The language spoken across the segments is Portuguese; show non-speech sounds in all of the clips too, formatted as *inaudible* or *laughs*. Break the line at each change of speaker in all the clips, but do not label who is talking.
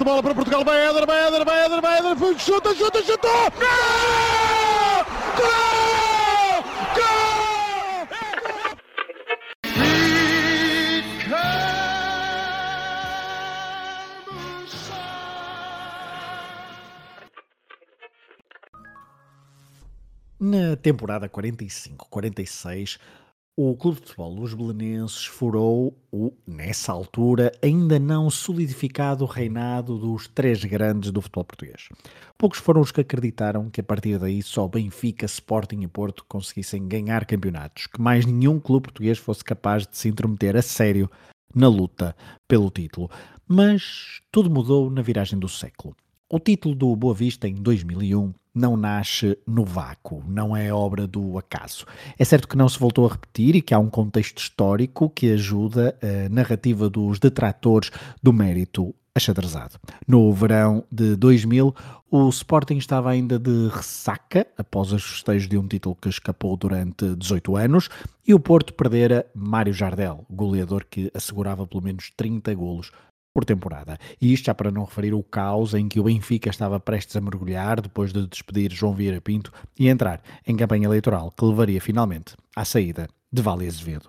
de bola para Portugal, vai Éder, vai Éder, vai Éder, vai Éder, chuta, chuta, chuta! Gol! Gol! Gol!
Na temporada 45-46, o Clube de Futebol Los Belenenses furou o, nessa altura, ainda não solidificado reinado dos três grandes do futebol português. Poucos foram os que acreditaram que a partir daí só Benfica, Sporting e Porto conseguissem ganhar campeonatos, que mais nenhum clube português fosse capaz de se intrometer a sério na luta pelo título. Mas tudo mudou na viragem do século. O título do Boa Vista em 2001 não nasce no vácuo, não é obra do acaso. É certo que não se voltou a repetir e que há um contexto histórico que ajuda a narrativa dos detratores do mérito achadrezado. No verão de 2000, o Sporting estava ainda de ressaca após os festejos de um título que escapou durante 18 anos e o Porto perdera Mário Jardel, goleador que assegurava pelo menos 30 golos por temporada. E isto já para não referir o caos em que o Benfica estava prestes a mergulhar depois de despedir João Vieira Pinto e entrar em campanha eleitoral que levaria finalmente à saída de Vale Azevedo.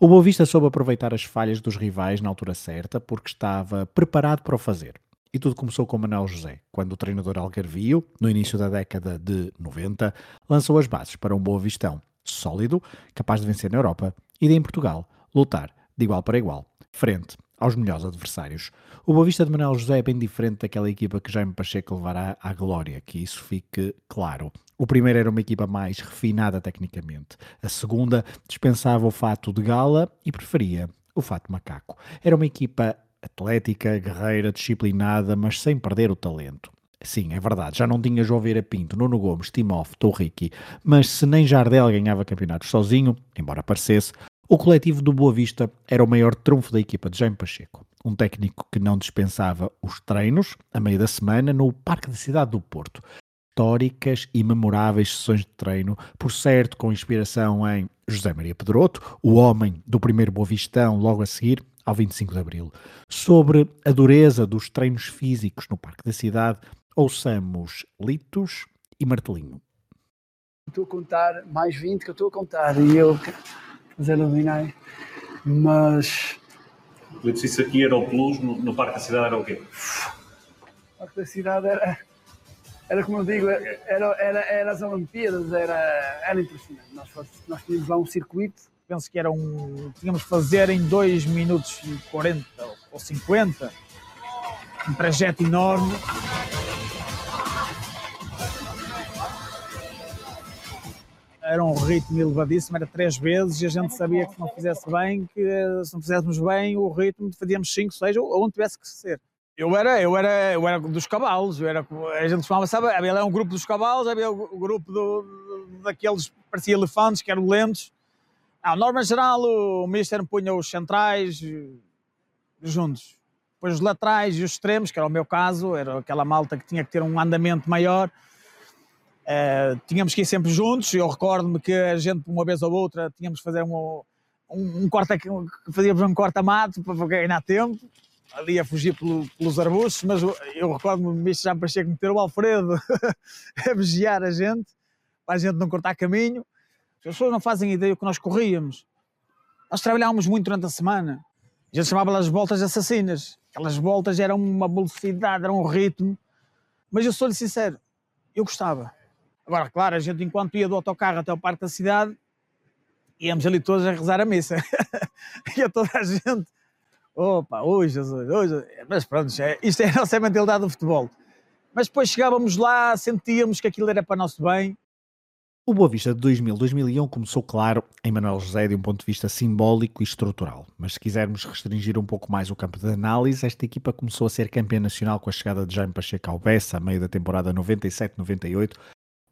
O Boa Vista soube aproveitar as falhas dos rivais na altura certa porque estava preparado para o fazer. E tudo começou com Manuel José, quando o treinador Algarvio, no início da década de 90, lançou as bases para um Boa Vistão sólido, capaz de vencer na Europa e de em Portugal lutar de igual para igual, frente aos melhores adversários. O Boa Vista de Manuel José é bem diferente daquela equipa que Jaime Pacheco levará à glória, que isso fique claro. O primeiro era uma equipa mais refinada tecnicamente. A segunda dispensava o fato de gala e preferia o fato macaco. Era uma equipa atlética, guerreira, disciplinada, mas sem perder o talento. Sim, é verdade, já não tinha João Vieira Pinto, Nuno Gomes, Timoff, Torriqui, mas se nem Jardel ganhava campeonatos sozinho, embora parecesse, o coletivo do Boa Vista era o maior trunfo da equipa de Jaime Pacheco, um técnico que não dispensava os treinos, a meio da semana, no Parque da Cidade do Porto. Históricas e memoráveis sessões de treino, por certo com inspiração em José Maria Pedroto, o homem do primeiro Boa Vistão, logo a seguir, ao 25 de Abril. Sobre a dureza dos treinos físicos no Parque da Cidade, ouçamos Litos e Martelinho.
Estou a contar mais 20 que eu estou a contar e eu fazer aluminar, mas.
Se isso aqui era o plus, no, no Parque da Cidade era o quê?
O Parque da Cidade era, era como eu digo, era, era, era as Olimpíadas, era, era impressionante. Nós, nós tínhamos lá um circuito.
Penso que era um. Tínhamos que fazer em 2 minutos e 40 ou 50, um trajeto enorme. Era um ritmo elevadíssimo, era três vezes e a gente sabia que se não fizesse bem, que se não fizéssemos bem o ritmo fazíamos cinco, seis ou onde tivesse que ser. Eu era, eu era, eu era dos cavalos, eu era, a gente chamava, sabe, havia um grupo dos cavalos, havia o grupo do, daqueles parecia elefantes, que eram lentos. Ah, norma geral, o Mister punha os centrais eh, juntos. Depois os laterais e os extremos, que era o meu caso, era aquela malta que tinha que ter um andamento maior Uh, tínhamos que ir sempre juntos. Eu recordo-me que a gente, uma vez ou outra, tínhamos que fazer um, um, um corta, fazíamos um corta-mato para ganhar tempo, ali a fugir pelo, pelos arbustos. Mas eu recordo-me, me já parecia que meter o Alfredo *laughs* a vigiar a gente, para a gente não cortar caminho. As pessoas não fazem ideia do que nós corríamos. Nós trabalhávamos muito durante a semana. A gente chamava as voltas assassinas. Aquelas voltas eram uma velocidade, era um ritmo. Mas eu sou-lhe sincero, eu gostava Agora, claro, a gente enquanto ia do autocarro até o parque da cidade, íamos ali todos a rezar a missa. *laughs* ia toda a gente, opa, hoje Jesus, hoje. Mas pronto, é, isto é a nossa mentalidade do futebol. Mas depois chegávamos lá, sentíamos que aquilo era para nosso bem
O Boa Vista de 2000-2001 começou, claro, em Manuel José de um ponto de vista simbólico e estrutural. Mas se quisermos restringir um pouco mais o campo de análise, esta equipa começou a ser campeã nacional com a chegada de Jaime Pacheco ao Bessa, a meio da temporada 97-98,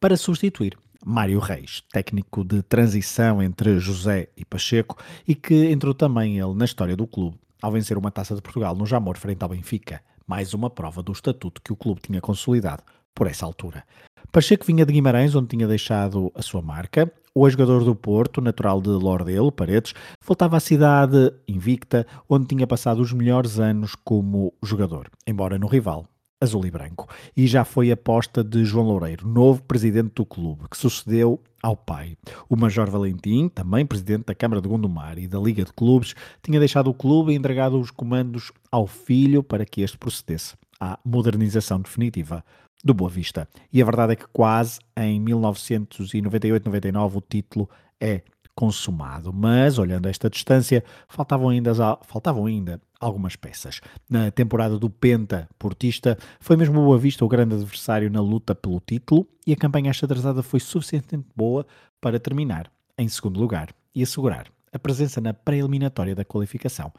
para substituir Mário Reis, técnico de transição entre José e Pacheco, e que entrou também ele na história do clube, ao vencer uma taça de Portugal no Jamor frente ao Benfica, mais uma prova do estatuto que o clube tinha consolidado por essa altura. Pacheco vinha de Guimarães, onde tinha deixado a sua marca. O ex-jogador do Porto, natural de Lordelo, Paredes, voltava à cidade invicta, onde tinha passado os melhores anos como jogador, embora no rival, azul e branco. E já foi aposta de João Loureiro, novo presidente do clube, que sucedeu ao pai. O Major Valentim, também presidente da Câmara de Gondomar e da Liga de Clubes, tinha deixado o clube e entregado os comandos ao filho para que este procedesse à modernização definitiva do Boa Vista. E a verdade é que quase em 1998-99 o título é consumado. Mas, olhando esta distância, faltavam ainda, faltavam ainda algumas peças. Na temporada do Penta Portista, foi mesmo o Boa Vista o grande adversário na luta pelo título e a campanha achadrazada foi suficientemente boa para terminar em segundo lugar e assegurar a presença na pré-eliminatória da qualificação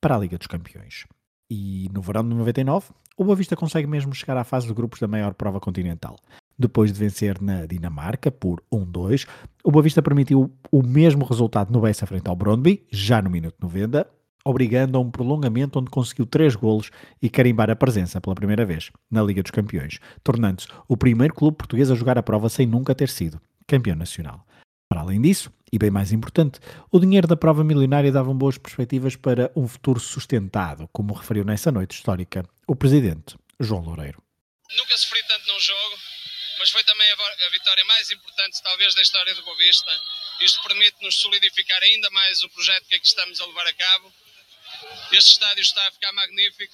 para a Liga dos Campeões. E no verão de 99, o Boa Vista consegue mesmo chegar à fase de grupos da maior prova continental. Depois de vencer na Dinamarca por 1-2, o Boa Vista permitiu o mesmo resultado no Bessa frente ao Brondby, já no minuto 90, obrigando a um prolongamento onde conseguiu 3 golos e carimbar a presença pela primeira vez na Liga dos Campeões, tornando-se o primeiro clube português a jogar a prova sem nunca ter sido campeão nacional. Para além disso, e bem mais importante, o dinheiro da prova milionária dava boas perspectivas para um futuro sustentado, como referiu nessa noite histórica o presidente João Loureiro.
Nunca sofri tanto num jogo, mas foi também a vitória mais importante, talvez, da história do Bovista. Isto permite-nos solidificar ainda mais o projeto que aqui estamos a levar a cabo. Este estádio está a ficar magnífico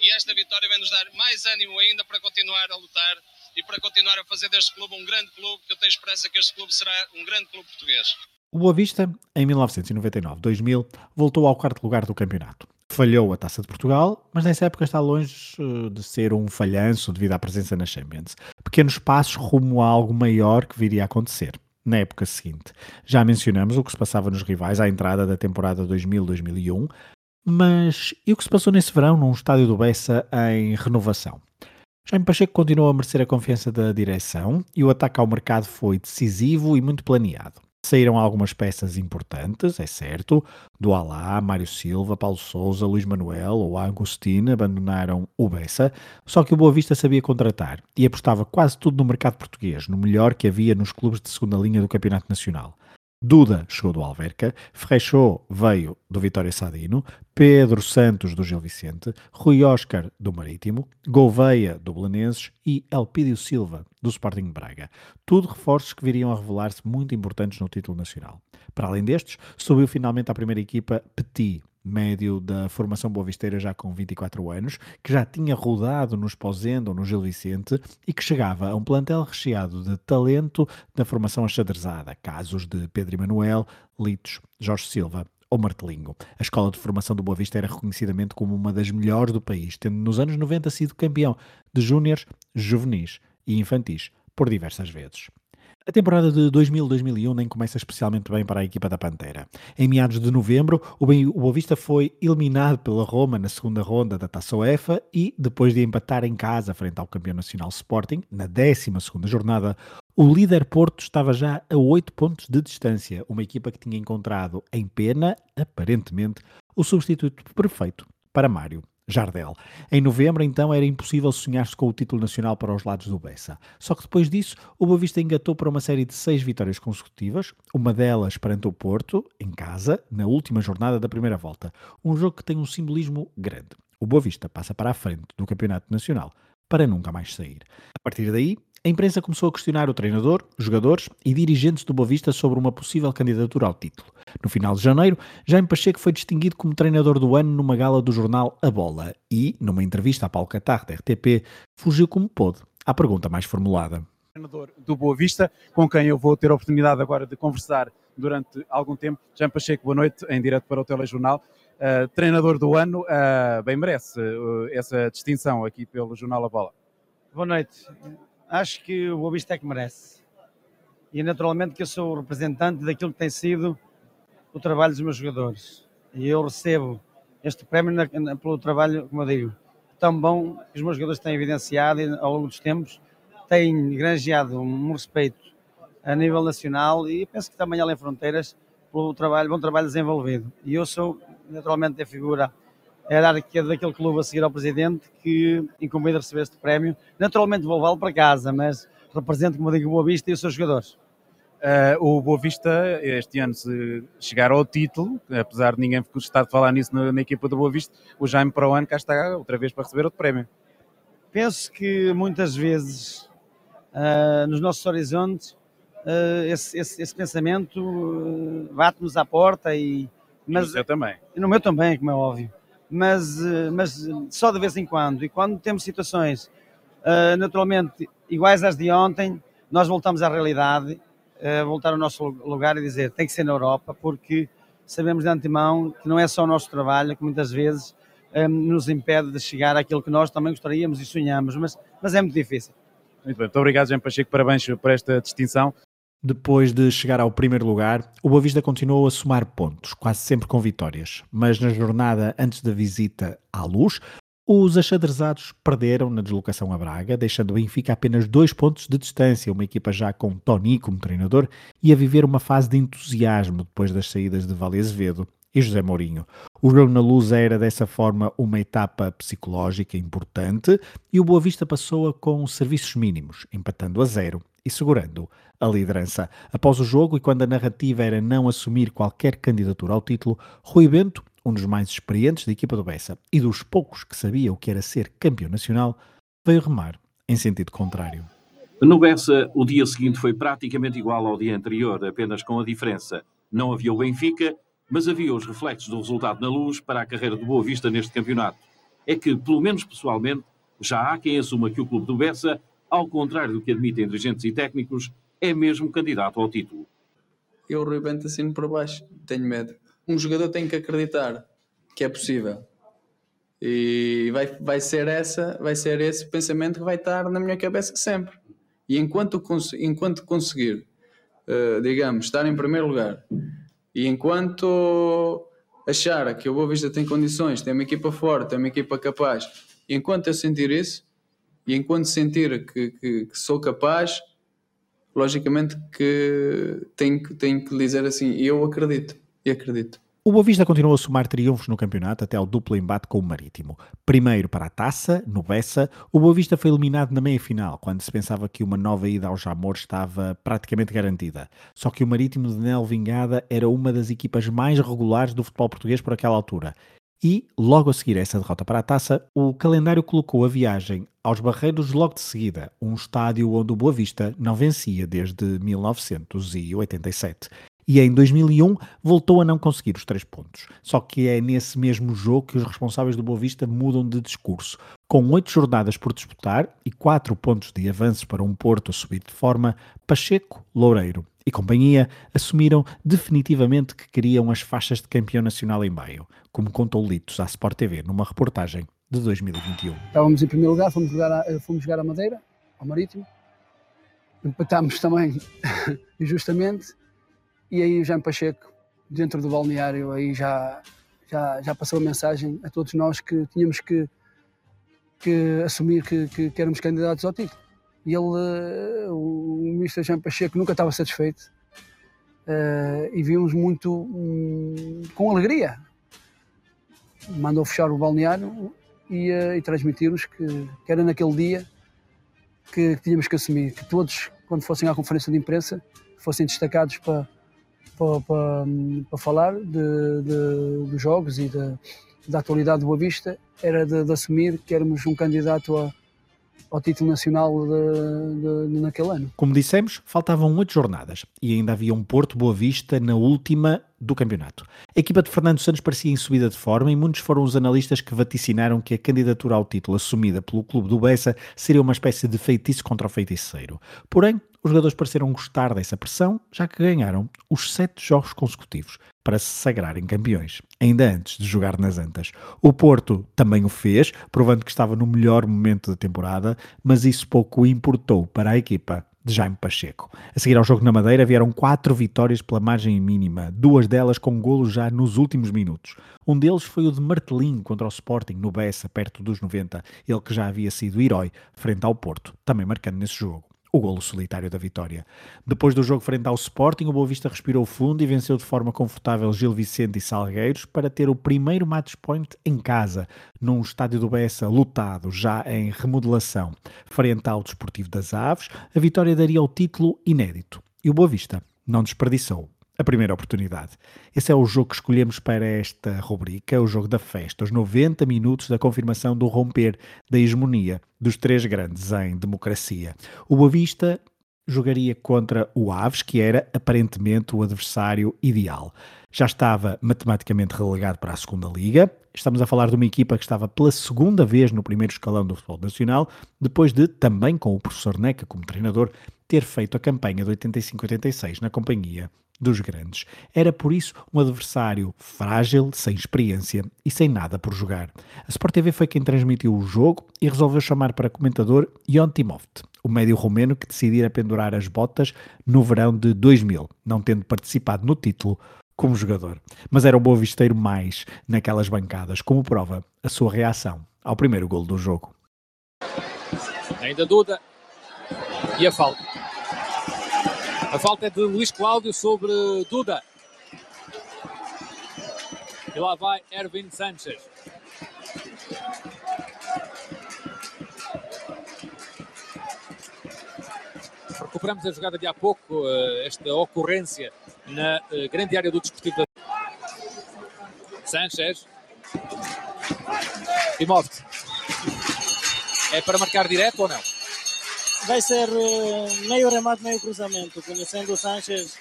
e esta vitória vai nos dar mais ânimo ainda para continuar a lutar e para continuar a fazer deste clube um grande clube, que eu tenho esperança que este clube será um grande clube português.
O Boa Vista, em 1999-2000, voltou ao quarto lugar do campeonato. Falhou a Taça de Portugal, mas nessa época está longe eh, de ser um falhanço devido à presença na Champions. Pequenos passos rumo a algo maior que viria a acontecer na época seguinte. Já mencionamos o que se passava nos rivais à entrada da temporada 2000-2001, mas e o que se passou nesse verão num estádio do Bessa em renovação? Jaime Pacheco continuou a merecer a confiança da direção e o ataque ao mercado foi decisivo e muito planeado. Saíram algumas peças importantes, é certo, do Alá, Mário Silva, Paulo Souza, Luís Manuel ou Agostinho abandonaram o Bessa, só que o Boa Vista sabia contratar e apostava quase tudo no mercado português, no melhor que havia nos clubes de segunda linha do Campeonato Nacional. Duda chegou do Alverca, Freixou veio do Vitória Sadino, Pedro Santos do Gil Vicente, Rui Oscar do Marítimo, Gouveia do Belenenses e Elpídio Silva do Sporting Braga. Tudo reforços que viriam a revelar-se muito importantes no título nacional. Para além destes, subiu finalmente à primeira equipa Petit, médio da formação boavisteira já com 24 anos, que já tinha rodado no Esposendo no Gil Vicente e que chegava a um plantel recheado de talento da formação achadrezada, casos de Pedro Emanuel, Litos, Jorge Silva ou Martelinho. A escola de formação do Boa Vista era reconhecidamente como uma das melhores do país, tendo nos anos 90 sido campeão de júniores, juvenis e infantis por diversas vezes. A temporada de 2000-2001 nem começa especialmente bem para a equipa da Pantera. Em meados de novembro, o Boavista foi eliminado pela Roma na segunda ronda da Taça UEFA e, depois de empatar em casa frente ao campeão nacional Sporting, na 12 jornada, o líder Porto estava já a 8 pontos de distância, uma equipa que tinha encontrado em pena, aparentemente, o substituto perfeito para Mário. Jardel. Em novembro, então, era impossível sonhar-se com o título nacional para os lados do Bessa. Só que depois disso, o Boa Vista engatou para uma série de seis vitórias consecutivas, uma delas perante o Porto, em casa, na última jornada da primeira volta. Um jogo que tem um simbolismo grande. O Boa Vista passa para a frente do Campeonato Nacional para nunca mais sair. A partir daí, a imprensa começou a questionar o treinador, jogadores e dirigentes do Boavista sobre uma possível candidatura ao título. No final de janeiro, Jaime Pacheco foi distinguido como treinador do ano numa gala do jornal A Bola e, numa entrevista a Paulo Catar da RTP, fugiu como pôde à pergunta mais formulada.
Treinador do Boa Vista, com quem eu vou ter a oportunidade agora de conversar durante algum tempo. Jaime Pacheco, boa noite, em direto para o Telejornal. Uh, treinador do ano, uh, bem merece uh, essa distinção aqui pelo Jornal A Bola.
Boa noite acho que o Boa Vista é que merece.
e naturalmente que eu sou o representante daquilo que tem sido o trabalho dos meus jogadores. E eu recebo este prémio na, na, pelo trabalho, como eu digo, tão bom que os meus jogadores têm evidenciado ao longo dos tempos, têm granjeado um respeito a nível nacional e penso que também além fronteiras pelo trabalho, bom trabalho desenvolvido. E eu sou naturalmente a figura é dar aqui daquele clube a seguir ao presidente que incumbido a receber este prémio. Naturalmente vou levá-lo para casa, mas represento, como digo, o Boa Vista e os seus jogadores.
Uh, o Boa Vista, este ano, se chegar ao título, apesar de ninguém estar a falar nisso na, na, equipa do Boa Vista, o Jaime para o ano cá está outra vez para receber outro prémio.
Penso que muitas vezes uh, nos nossos horizontes uh, esse, esse, esse, pensamento bate-nos à porta e.
Mas, no seu também.
No meu também, como é óbvio. Mas, mas só de vez em quando. E quando temos situações naturalmente iguais às de ontem, nós voltamos à realidade voltar ao nosso lugar e dizer tem que ser na Europa, porque sabemos de antemão que não é só o nosso trabalho, que muitas vezes um, nos impede de chegar àquilo que nós também gostaríamos e sonhamos, mas, mas é muito difícil.
Muito bem, muito obrigado, Jean Pacheco, parabéns por esta distinção.
Depois de chegar ao primeiro lugar, o Boa Vista continuou a somar pontos, quase sempre com vitórias. Mas na jornada antes da visita à luz, os achadrezados perderam na deslocação a Braga, deixando o Benfica apenas dois pontos de distância, uma equipa já com Tony como treinador e a viver uma fase de entusiasmo depois das saídas de Vale Azevedo e José Mourinho. O jogo na luz era dessa forma uma etapa psicológica importante e o Boa Vista passou-a com serviços mínimos, empatando a zero e segurando a liderança. Após o jogo e quando a narrativa era não assumir qualquer candidatura ao título, Rui Bento um dos mais experientes da equipa do Bessa e dos poucos que sabia o que era ser campeão nacional, veio remar em sentido contrário.
No Bessa, o dia seguinte foi praticamente igual ao dia anterior, apenas com a diferença. Não havia o Benfica, mas havia os reflexos do resultado na luz para a carreira do Boa Vista neste campeonato. É que, pelo menos pessoalmente, já há quem assuma que o clube do Bessa, ao contrário do que admitem dirigentes e técnicos, é mesmo candidato ao título.
Eu, Rui Bento, assino por baixo. Tenho medo um jogador tem que acreditar que é possível. E vai, vai ser essa, vai ser esse pensamento que vai estar na minha cabeça sempre. E enquanto, enquanto conseguir, uh, digamos, estar em primeiro lugar, e enquanto achar que o Boa Vista tem condições, tem uma equipa forte, tem uma equipa capaz, e enquanto eu sentir isso, e enquanto sentir que, que, que sou capaz, logicamente que tenho, tenho que dizer assim, eu acredito e acredito.
O Boavista continuou a somar triunfos no campeonato até ao duplo embate com o Marítimo. Primeiro para a taça, no Bessa, o Boavista foi eliminado na meia-final, quando se pensava que uma nova ida ao Jamor estava praticamente garantida. Só que o Marítimo de Nel Vingada era uma das equipas mais regulares do futebol português por aquela altura. E, logo a seguir a essa derrota para a taça, o calendário colocou a viagem aos Barreiros logo de seguida, um estádio onde o Boa Vista não vencia desde 1987 e em 2001 voltou a não conseguir os três pontos. Só que é nesse mesmo jogo que os responsáveis do Boa Vista mudam de discurso. Com oito jornadas por disputar e quatro pontos de avanço para um Porto a subir de forma, Pacheco, Loureiro e companhia assumiram definitivamente que queriam as faixas de campeão nacional em maio, como contou Litos à Sport TV numa reportagem de 2021.
Estávamos em primeiro lugar, fomos jogar a, fomos jogar a Madeira, ao Marítimo, empatámos também *laughs* injustamente e aí o Jean Pacheco, dentro do balneário, aí já, já, já passou a mensagem a todos nós que tínhamos que, que assumir que, que, que éramos candidatos ao título. E ele, eh, o ministro Jean Pacheco, nunca estava satisfeito uh, e vimos muito um, com alegria. Mandou fechar o balneário e, uh, e transmitir-nos que, que, era naquele dia que, que tínhamos que assumir, que todos, quando fossem à conferência de imprensa, fossem destacados para para, para, para falar de, de, dos jogos e da atualidade do Boa Vista era de, de assumir que éramos um candidato a, ao título nacional de, de, naquele ano.
Como dissemos, faltavam oito jornadas e ainda havia um Porto Boa Vista na última do campeonato. A equipa de Fernando Santos parecia em subida de forma e muitos foram os analistas que vaticinaram que a candidatura ao título assumida pelo clube do Bessa seria uma espécie de feitiço contra o feiticeiro. Porém, os jogadores pareceram gostar dessa pressão, já que ganharam os sete jogos consecutivos para se sagrarem campeões, ainda antes de jogar nas Antas. O Porto também o fez, provando que estava no melhor momento da temporada, mas isso pouco importou para a equipa de Jaime Pacheco. A seguir ao jogo na Madeira vieram quatro vitórias pela margem mínima, duas delas com golos já nos últimos minutos. Um deles foi o de Martelinho contra o Sporting no Bessa, perto dos 90, ele que já havia sido herói frente ao Porto, também marcando nesse jogo o golo solitário da vitória. Depois do jogo frente ao Sporting, o Boa Vista respirou fundo e venceu de forma confortável Gil Vicente e Salgueiros para ter o primeiro match point em casa, num estádio do Bessa lotado, já em remodelação. Frente ao Desportivo das Aves, a vitória daria o título inédito. E o Boa Vista não desperdiçou a primeira oportunidade. Esse é o jogo que escolhemos para esta rubrica, o jogo da festa, os 90 minutos da confirmação do romper da hegemonia dos três grandes em democracia. O Boavista jogaria contra o Aves, que era aparentemente o adversário ideal. Já estava matematicamente relegado para a segunda liga. Estamos a falar de uma equipa que estava pela segunda vez no primeiro escalão do futebol nacional, depois de, também com o professor Neca como treinador, ter feito a campanha de 85-86 na companhia dos grandes. Era por isso um adversário frágil, sem experiência e sem nada por jogar. A Sport TV foi quem transmitiu o jogo e resolveu chamar para comentador Ion Timoft, o médio romeno que decidira pendurar as botas no verão de 2000, não tendo participado no título como jogador. Mas era o boa visteiro mais naquelas bancadas, como prova a sua reação ao primeiro golo do jogo.
Ainda Duda e a falta. A falta é de Luís Cláudio sobre Duda. E lá vai Erwin Sanchez. Recuperamos a jogada de há pouco, eh, esta ocorrência na eh, grande área do Desportivo. Sanchez. Timóteo. É para marcar direto ou não?
Vai ser uh, meio remate, meio cruzamento, conhecendo o Sanchez.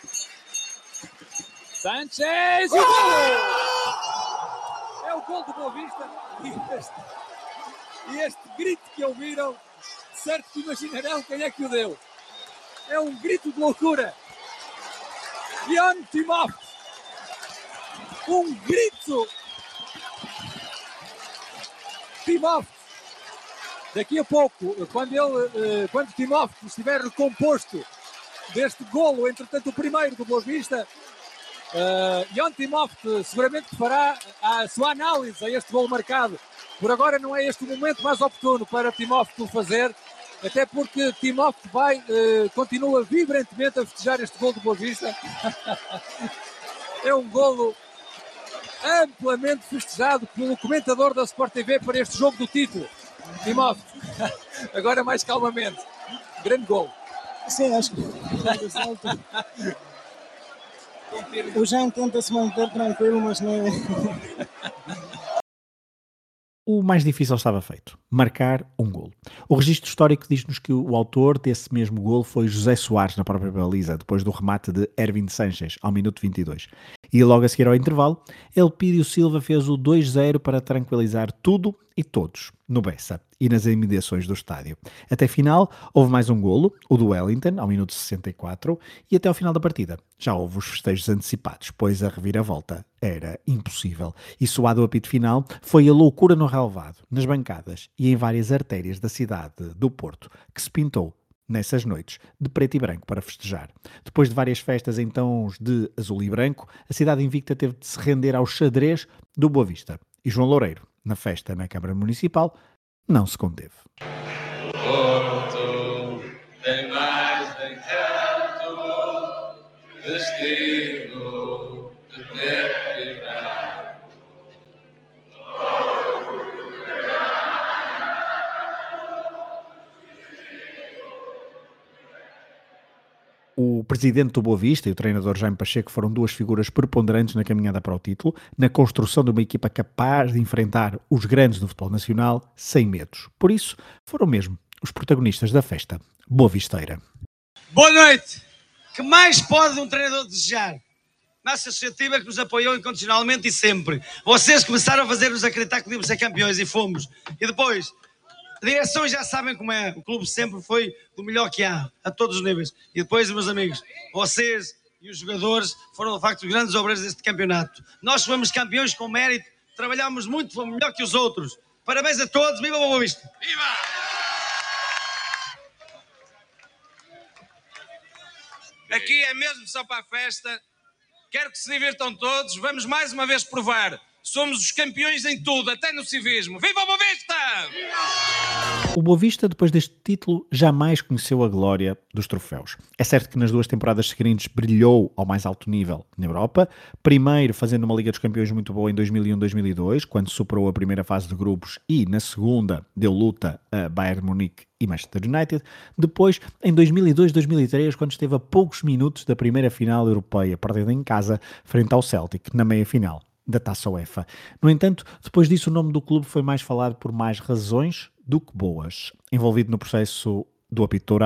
Sanchez! E o gol! É o gol do Boa Vista. E este, e este grito que ouviram, certo que imaginarão quem é que o deu. É um grito de loucura. Ian Timóteo. Um grito. Timóteo daqui a pouco, quando ele, eh, quando Timóteo estiver recomposto deste golo, entretanto o primeiro do Boa Vista, uh, Ion Timóteo seguramente fará a sua análise a este golo marcado. Por agora não é este o momento mais oportuno para Timóteo fazer, até porque Timóteo vai, uh, continua vibrantemente a festejar este golo do Boa Vista. *laughs* é um golo amplamente festejado pelo comentador da Sport TV para este jogo do título. Timóteo, agora mais calmamente. Grande gol.
Sim, acho que. *laughs* o Jean tenta se manter tranquilo, mas não é.
o mais difícil estava feito: marcar um golo. O registro histórico diz-nos que o autor desse mesmo golo foi José Soares na própria baliza, depois do remate de Erwin Sanchez, ao minuto 22. E logo a seguir ao intervalo, Elpidio Silva fez o 2-0 para tranquilizar tudo e todos no Bessa e nas imediações do estádio. Até final, houve mais um golo, o do Wellington, ao minuto 64, e até ao final da partida já houve os festejos antecipados, pois a reviravolta era impossível. E soado o apito final, foi a loucura no relevado, nas bancadas e em várias artérias da cidade do Porto, que se pintou nessas noites, de preto e branco para festejar. Depois de várias festas em tons de azul e branco, a cidade invicta teve de se render ao xadrez do Boa Vista. E João Loureiro, na festa na Câmara Municipal, não se conteve. Porto tem mais de canto, destino presidente do Boa Vista e o treinador Jaime Pacheco foram duas figuras preponderantes na caminhada para o título, na construção de uma equipa capaz de enfrentar os grandes do futebol nacional sem medos. Por isso, foram mesmo os protagonistas da festa Boa Visteira.
Boa noite! Que mais pode um treinador desejar? Nossa associativa que nos apoiou incondicionalmente e sempre. Vocês começaram a fazer-nos acreditar que podíamos ser campeões e fomos. E depois, direções já sabem como é. O clube sempre foi do melhor que há, a todos os níveis. E depois, meus amigos, vocês e os jogadores foram de facto grandes obreiros deste campeonato. Nós fomos campeões com mérito, trabalhámos muito, fomos melhor que os outros. Parabéns a todos, viva Boa Vista! Viva!
Aqui é mesmo só para a festa. Quero que se divirtam todos. Vamos mais uma vez provar. Somos os campeões em tudo, até no civismo. Viva o Boa Vista!
O Boa Vista, depois deste título, jamais conheceu a glória dos troféus. É certo que nas duas temporadas seguintes brilhou ao mais alto nível na Europa, primeiro fazendo uma Liga dos Campeões muito boa em 2001-2002, quando superou a primeira fase de grupos, e na segunda deu luta a Bayern Munique e Manchester United. Depois, em 2002-2003, quando esteve a poucos minutos da primeira final europeia, perdendo em casa frente ao Celtic, na meia-final da Taça UEFA. No entanto, depois disso o nome do clube foi mais falado por mais razões do que boas. Envolvido no processo do apito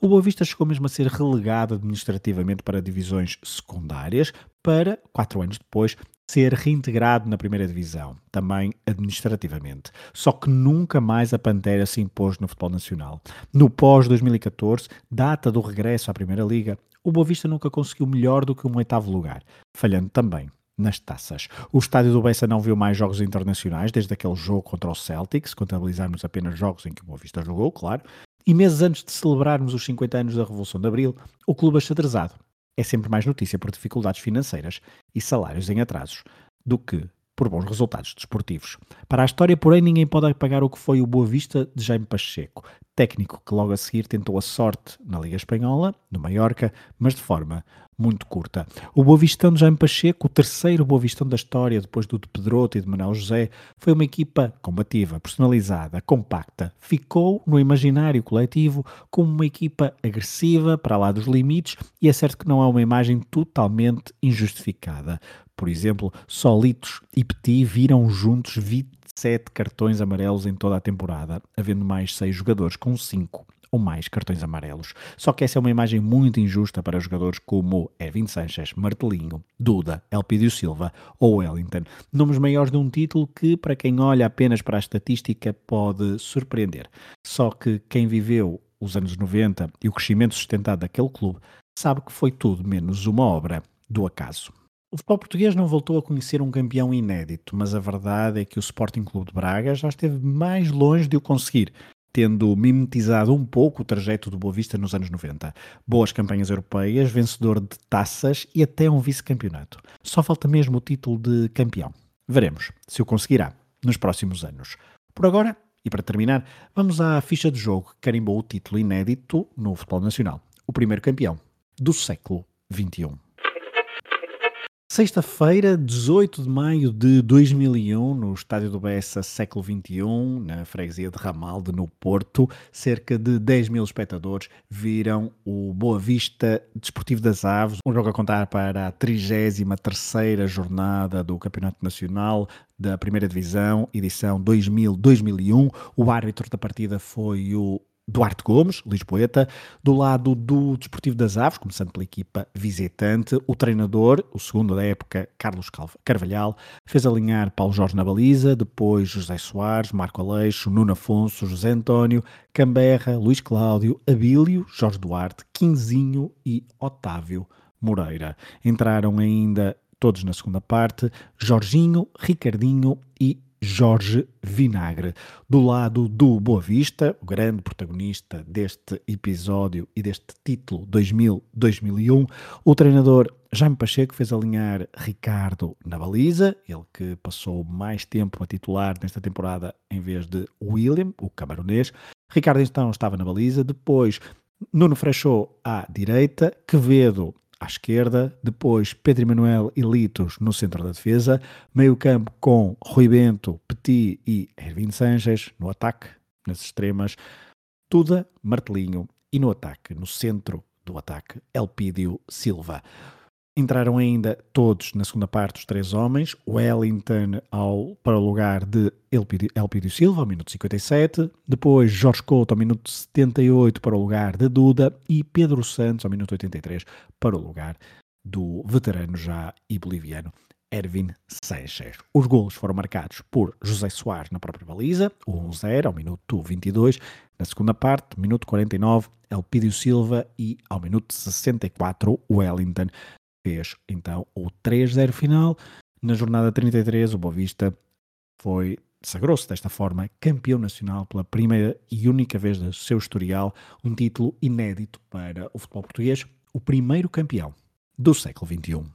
o Boa Vista chegou mesmo a ser relegado administrativamente para divisões secundárias, para, quatro anos depois, ser reintegrado na primeira divisão, também administrativamente. Só que nunca mais a Pantera se impôs no futebol nacional. No pós-2014, data do regresso à Primeira Liga, o Boa Vista nunca conseguiu melhor do que um oitavo lugar, falhando também nas taças. O estádio do Bessa não viu mais jogos internacionais desde aquele jogo contra o Celtic, se contabilizarmos apenas jogos em que o Boa Vista jogou, claro. E meses antes de celebrarmos os 50 anos da Revolução de Abril, o clube achadrezado é sempre mais notícia por dificuldades financeiras e salários em atrasos do que por bons resultados desportivos. Para a história, porém, ninguém pode apagar o que foi o Boa Vista de Jaime Pacheco, técnico que logo a seguir tentou a sorte na Liga Espanhola, no Mallorca, mas de forma muito curta. O Boavistão de Jaime Pacheco, o terceiro Boavistão da história, depois do de Pedroto e de Manuel José, foi uma equipa combativa, personalizada, compacta. Ficou no imaginário coletivo como uma equipa agressiva, para lá dos limites, e é certo que não é uma imagem totalmente injustificada. Por exemplo, Solitos e Petit viram juntos 27 cartões amarelos em toda a temporada, havendo mais 6 jogadores com 5 ou mais cartões amarelos. Só que essa é uma imagem muito injusta para jogadores como Evin Sanchez, Martelinho, Duda, Elpidio Silva ou Wellington. Nomes maiores de um título que, para quem olha apenas para a estatística, pode surpreender. Só que quem viveu os anos 90 e o crescimento sustentado daquele clube sabe que foi tudo menos uma obra do acaso. O futebol português não voltou a conhecer um campeão inédito, mas a verdade é que o Sporting Clube de Braga já esteve mais longe de o conseguir, tendo mimetizado um pouco o trajeto do Boa Vista nos anos 90. Boas campanhas europeias, vencedor de taças e até um vice-campeonato. Só falta mesmo o título de campeão. Veremos se o conseguirá nos próximos anos. Por agora, e para terminar, vamos à ficha de jogo que carimbou o título inédito no futebol nacional. O primeiro campeão do século XXI. Sexta-feira, 18 de maio de 2001, no estádio do Bessa, século XXI, na freguesia de Ramalde, no Porto, cerca de 10 mil espectadores viram o Boa Vista Desportivo das Aves, um jogo a contar para a 33ª jornada do Campeonato Nacional da Primeira Divisão, edição 2000-2001. O árbitro da partida foi o Duarte Gomes, Lisboeta, do lado do Desportivo das Aves, começando pela equipa visitante, o treinador, o segundo da época, Carlos Carvalhal, fez alinhar Paulo Jorge na baliza, depois José Soares, Marco Aleixo, Nuno Afonso, José António, Camberra, Luís Cláudio, Abílio, Jorge Duarte, Quinzinho e Otávio Moreira. Entraram ainda todos na segunda parte, Jorginho, Ricardinho e Jorge Vinagre. Do lado do Boa Vista, o grande protagonista deste episódio e deste título 2000-2001, o treinador Jaime Pacheco fez alinhar Ricardo na baliza, ele que passou mais tempo a titular nesta temporada em vez de William, o camaronês. Ricardo então estava na baliza, depois Nuno Frechou à direita, Quevedo à esquerda, depois Pedro Emanuel e Litos no centro da defesa, meio campo com Rui Bento, Petit e Ervin Sanches no ataque, nas extremas, Tuda, Martelinho e no ataque, no centro do ataque, Elpídio Silva. Entraram ainda todos na segunda parte os três homens, Wellington ao, para o lugar de Elpidio, Silva, ao minuto 57, depois Jorge Couto ao minuto 78 para o lugar de Duda e Pedro Santos ao minuto 83 para o lugar do veterano já e boliviano Ervin Seixas. Os golos foram marcados por José Soares na própria baliza, o 1-0 ao minuto 22, na segunda parte, minuto 49, Elpidio Silva e ao minuto 64, Wellington fez então o 3-0 final. Na jornada 33, o Boavista foi sagrou-se desta forma campeão nacional pela primeira e única vez do seu historial, um título inédito para o futebol português o primeiro campeão do século XXI.